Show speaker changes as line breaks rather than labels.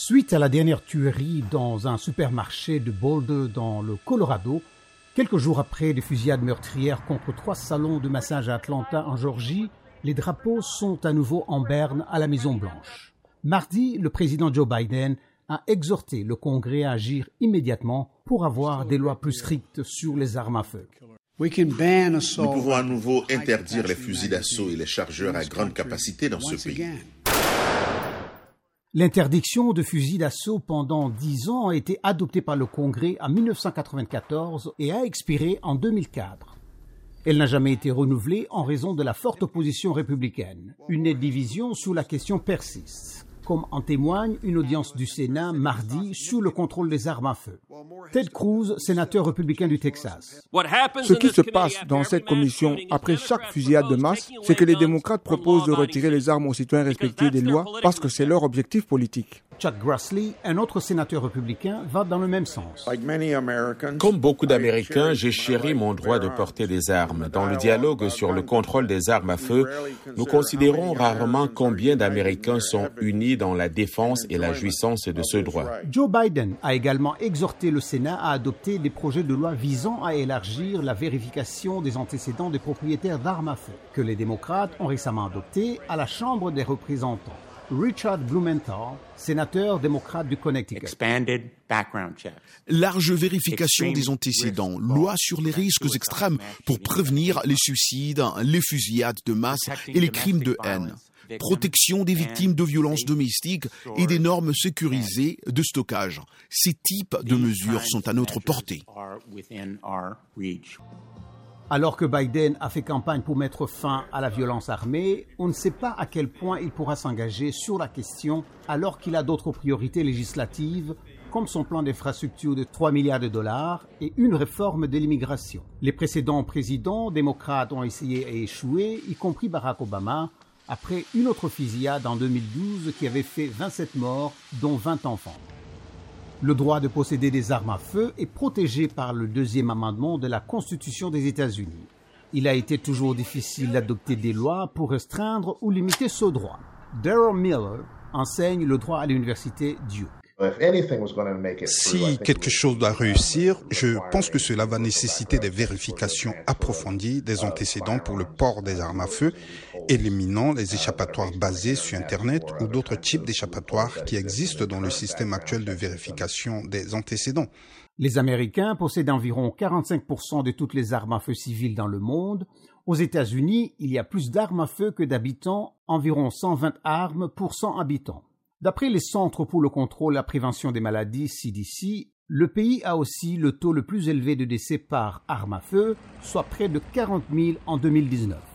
Suite à la dernière tuerie dans un supermarché de Boulder dans le Colorado, quelques jours après des fusillades meurtrières contre trois salons de massage à Atlanta en Georgie, les drapeaux sont à nouveau en berne à la Maison Blanche. Mardi, le président Joe Biden a exhorté le Congrès à agir immédiatement pour avoir des lois plus strictes sur les armes à feu.
Nous pouvons à nouveau interdire les fusils d'assaut et les chargeurs à grande capacité dans ce pays.
L'interdiction de fusils d'assaut pendant dix ans a été adoptée par le Congrès en 1994 et a expiré en 2004. Elle n'a jamais été renouvelée en raison de la forte opposition républicaine. Une division sous la question persiste comme en témoigne une audience du Sénat mardi sous le contrôle des armes à feu. Ted Cruz, sénateur républicain du Texas.
Ce qui se passe dans cette commission après chaque fusillade de masse, c'est que les démocrates proposent de retirer les armes aux citoyens respectés des lois parce que c'est leur objectif politique.
Chuck Grassley, un autre sénateur républicain, va dans le même sens.
Comme beaucoup d'Américains, j'ai chéri mon droit de porter des armes. Dans le dialogue sur le contrôle des armes à feu, nous considérons rarement combien d'Américains sont unis dans la défense et la jouissance de ce droit.
Joe Biden a également exhorté le Sénat à adopter des projets de loi visant à élargir la vérification des antécédents des propriétaires d'armes à feu, que les démocrates ont récemment adopté à la Chambre des représentants. Richard Blumenthal, sénateur démocrate du Connecticut.
Large vérification des antécédents, loi sur les risques extrêmes pour prévenir les suicides, les fusillades de masse et les crimes de haine protection des victimes de violences domestiques et des normes sécurisées de stockage. Ces types de mesures sont à notre portée.
Alors que Biden a fait campagne pour mettre fin à la violence armée, on ne sait pas à quel point il pourra s'engager sur la question alors qu'il a d'autres priorités législatives comme son plan d'infrastructure de 3 milliards de dollars et une réforme de l'immigration. Les précédents présidents démocrates ont essayé et échoué, y compris Barack Obama, après une autre fusillade en 2012 qui avait fait 27 morts, dont 20 enfants. Le droit de posséder des armes à feu est protégé par le deuxième amendement de la Constitution des États-Unis. Il a été toujours difficile d'adopter des lois pour restreindre ou limiter ce droit. Daryl Miller enseigne le droit à l'université Duke.
Si quelque chose doit réussir, je pense que cela va nécessiter des vérifications approfondies des antécédents pour le port des armes à feu, éliminant les échappatoires basés sur Internet ou d'autres types d'échappatoires qui existent dans le système actuel de vérification des antécédents.
Les Américains possèdent environ 45% de toutes les armes à feu civiles dans le monde. Aux États-Unis, il y a plus d'armes à feu que d'habitants, environ 120 armes pour 100 habitants. D'après les Centres pour le contrôle et la prévention des maladies CDC, le pays a aussi le taux le plus élevé de décès par arme à feu, soit près de 40 000 en 2019.